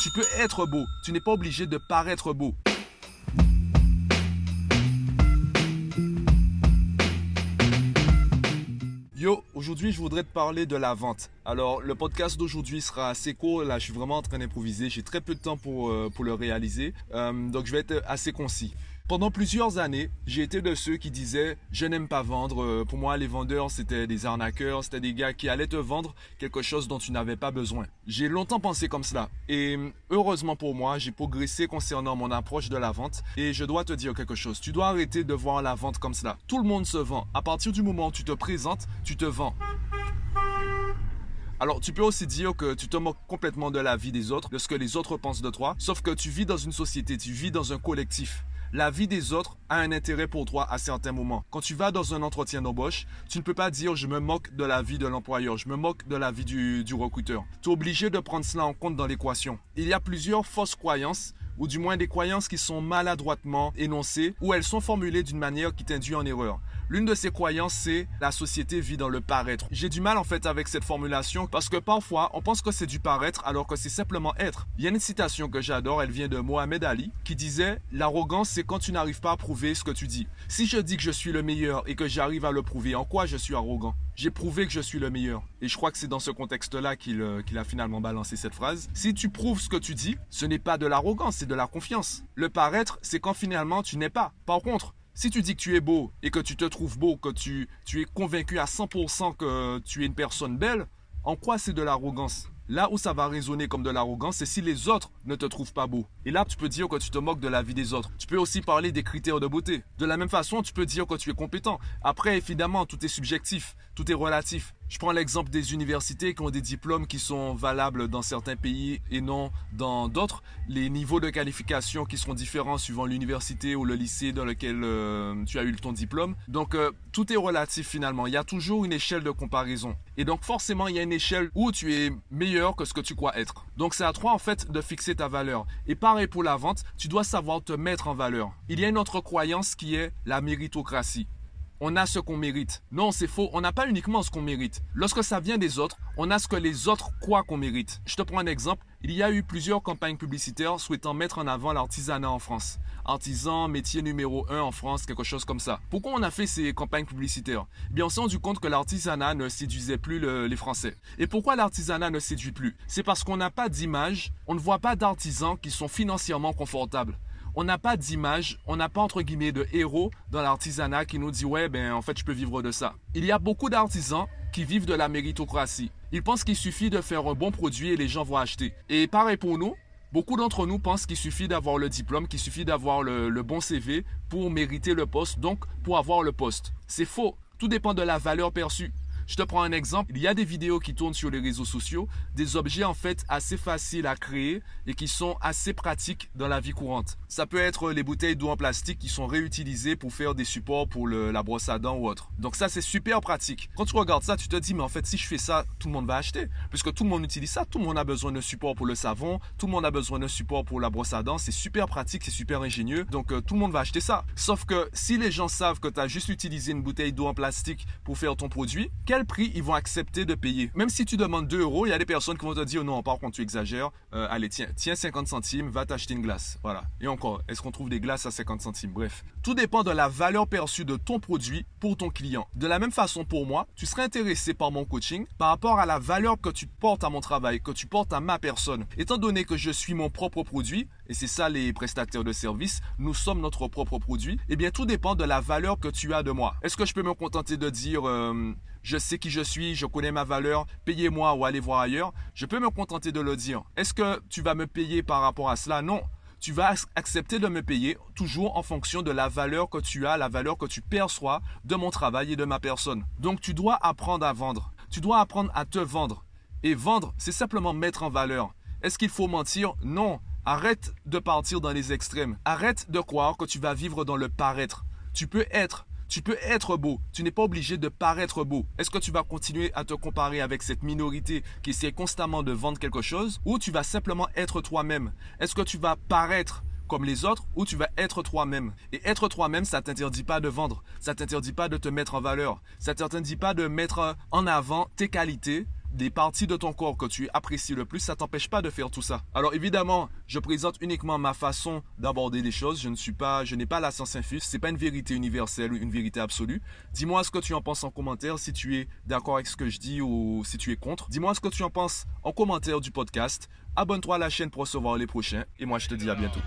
Tu peux être beau, tu n'es pas obligé de paraître beau. Yo, aujourd'hui je voudrais te parler de la vente. Alors le podcast d'aujourd'hui sera assez court, là je suis vraiment en train d'improviser, j'ai très peu de temps pour, euh, le réaliser, euh, donc je vais être assez concis. Pendant plusieurs années, j'ai été de ceux qui disaient je n'aime pas vendre. Euh, pour moi, les vendeurs, c'était des arnaqueurs, c'était des gars qui allaient te vendre quelque chose dont tu n'avais pas besoin. J'ai longtemps pensé comme cela. Et heureusement pour moi, j'ai progressé concernant mon approche de la vente. Et je dois te dire quelque chose. Tu dois arrêter de voir la vente comme cela. Tout le monde se vend. À partir du moment où tu te présentes, tu te vends. Alors, tu peux aussi dire que tu te moques complètement de la vie des autres, de ce que les autres pensent de toi, sauf que tu vis dans une société, tu vis dans un collectif la vie des autres a un intérêt pour toi à certains moments. Quand tu vas dans un entretien d'embauche, tu ne peux pas dire je me moque de la vie de l'employeur, je me moque de la vie du, recruteur. Tu es obligé de prendre cela en compte dans l'équation. Il y a plusieurs fausses croyances ou du moins des croyances qui sont maladroitement énoncées ou elles sont formulées d'une manière qui t'induit en erreur. L'une de ces croyances, c'est la société vit dans le paraître. J'ai du mal en fait avec cette formulation parce que parfois on pense que c'est du paraître alors que c'est simplement être. Il y a une citation que j'adore, elle vient de Mohamed Ali qui disait L'arrogance c'est quand tu n'arrives pas à prouver ce que tu dis. Si je dis que je suis le meilleur et que j'arrive à le prouver, en quoi je suis arrogant? J'ai prouvé que je suis le meilleur. Et je crois que c'est dans ce contexte-là qu'il euh, qu'il a finalement balancé cette phrase. Si tu prouves ce que tu dis, ce n'est pas de l'arrogance, c'est de la confiance. Le paraître, c'est quand finalement tu n'es pas. Par contre, si tu dis que tu es beau et que tu te trouves beau, que tu, tu es convaincu à 100% que tu es une personne belle, en quoi c'est de l'arrogance? Là où ça va résonner comme de l'arrogance, c'est si les autres ne te trouvent pas beau. Et là, tu peux dire que tu te moques de la vie des autres. Tu peux aussi parler des critères de beauté. De la même façon, tu peux dire que tu es compétent. Après, évidemment, tout est subjectif, tout est relatif. Je prends l'exemple des universités qui ont des diplômes qui sont valables dans certains pays et non dans d'autres. Les niveaux de qualification qui seront différents suivant l'université ou le lycée dans lequel euh, tu as eu ton diplôme. Donc euh, tout est relatif finalement. Il y a toujours une échelle de comparaison. Et donc forcément, il y a une échelle où tu es meilleur que ce que tu crois être. Donc c'est à toi en fait de fixer ta valeur. Et pareil pour la vente, tu dois savoir te mettre en valeur. Il y a une autre croyance qui est la méritocratie on a ce qu'on mérite. Non, c'est faux. On n'a pas uniquement ce qu'on mérite. Lorsque ça vient des autres, on a ce que les autres croient qu'on mérite. Je te prends un exemple. Il y a eu plusieurs campagnes publicitaires souhaitant mettre en avant l'artisanat en France. Artisan, métier numéro un en France, quelque chose comme ça. Pourquoi on a fait ces campagnes publicitaires? Bien, on s'est rendu compte que l'artisanat ne séduisait plus les Français. Et pourquoi l'artisanat ne séduit plus? C'est parce qu'on n'a pas d'image, on ne voit pas d'artisans qui sont financièrement confortables on n'a pas d'image, on n'a pas entre guillemets de héros dans l'artisanat qui nous dit ouais ben en fait je peux vivre de ça. Il y a beaucoup d'artisans qui vivent de la méritocratie. Ils pensent qu'il suffit de faire un bon produit et les gens vont acheter. Et pareil pour nous, beaucoup d'entre nous pensent qu'il suffit d'avoir le diplôme, qu'il suffit d'avoir le, le bon CV pour mériter le poste, donc pour avoir le poste. C'est faux. Tout dépend de la valeur perçue. Je te prends un exemple. Il y a des vidéos qui tournent sur les réseaux sociaux, des objets en fait assez faciles à créer et qui sont assez pratiques dans la vie courante. Ça peut être les bouteilles d'eau en plastique qui sont réutilisées pour faire des supports pour la brosse à dents ou autre. Donc ça c'est super pratique. Quand tu regardes ça, tu te dis mais en fait si je fais ça, tout le monde va acheter puisque tout le monde utilise ça, tout le monde a besoin de support pour le savon, tout le monde a besoin de support pour la brosse à dents, c'est super pratique, c'est super ingénieux. Donc euh, tout le monde va acheter ça. Sauf que si les gens savent que tu as juste utilisé une bouteille d'eau en plastique pour faire ton produit, prix ils vont accepter de payer? Même si tu demandes 2 euros, il y a des personnes qui vont te dire non, par contre tu exagères, euh, allez tiens, tiens 50 centimes, va t'acheter une glace. Voilà. Et encore, est-ce qu'on trouve des glaces à 50 centimes? Bref. Tout dépend de la valeur perçue de ton produit pour ton client. De la même façon pour moi, tu serais intéressé par mon coaching par rapport à la valeur que tu portes à mon travail, que tu portes à ma personne. Étant donné que je suis mon propre produit, et c'est ça les prestataires de services, nous sommes notre propre produit, eh bien tout dépend de la valeur que tu as de moi. Est-ce que je peux me contenter de dire euh, je sais qui je suis, je connais ma valeur, payez-moi ou allez voir ailleurs, je peux me contenter de le dire. Est-ce que tu vas me payer par rapport à cela? Non. Tu vas accepter de me payer toujours en fonction de la valeur que tu as, la valeur que tu perçois de mon travail et de ma personne. Donc tu dois apprendre à vendre. Tu dois apprendre à te vendre. Et vendre, c'est simplement mettre en valeur. Est-ce qu'il faut mentir? Non. Arrête de partir dans les extrêmes. Arrête de croire que tu vas vivre dans le paraître. Tu peux être tu peux être beau, tu n'es pas obligé de paraître beau. Est-ce que tu vas continuer à te comparer avec cette minorité qui essaie constamment de vendre quelque chose ou tu vas simplement être toi-même? Est-ce que tu vas paraître comme les autres ou tu vas être toi-même? Et être toi-même, ça t'interdit pas de vendre, ça t'interdit pas de te mettre en valeur, ça t'interdit pas de mettre en avant tes qualités des parties de ton corps que tu apprécies le plus, ça t'empêche pas de faire tout ça. Alors évidemment, je présente uniquement ma façon d'aborder les choses. Je ne suis pas, je n'ai pas la science infuse. C'est pas une vérité universelle ou une vérité absolue. Dis-moi ce que tu en penses en commentaire, si tu es d'accord avec ce que je dis ou si tu es contre. Dis-moi ce que tu en penses en commentaire du podcast. Abonne-toi à la chaîne pour recevoir les prochains. Et moi, je te dis à bientôt.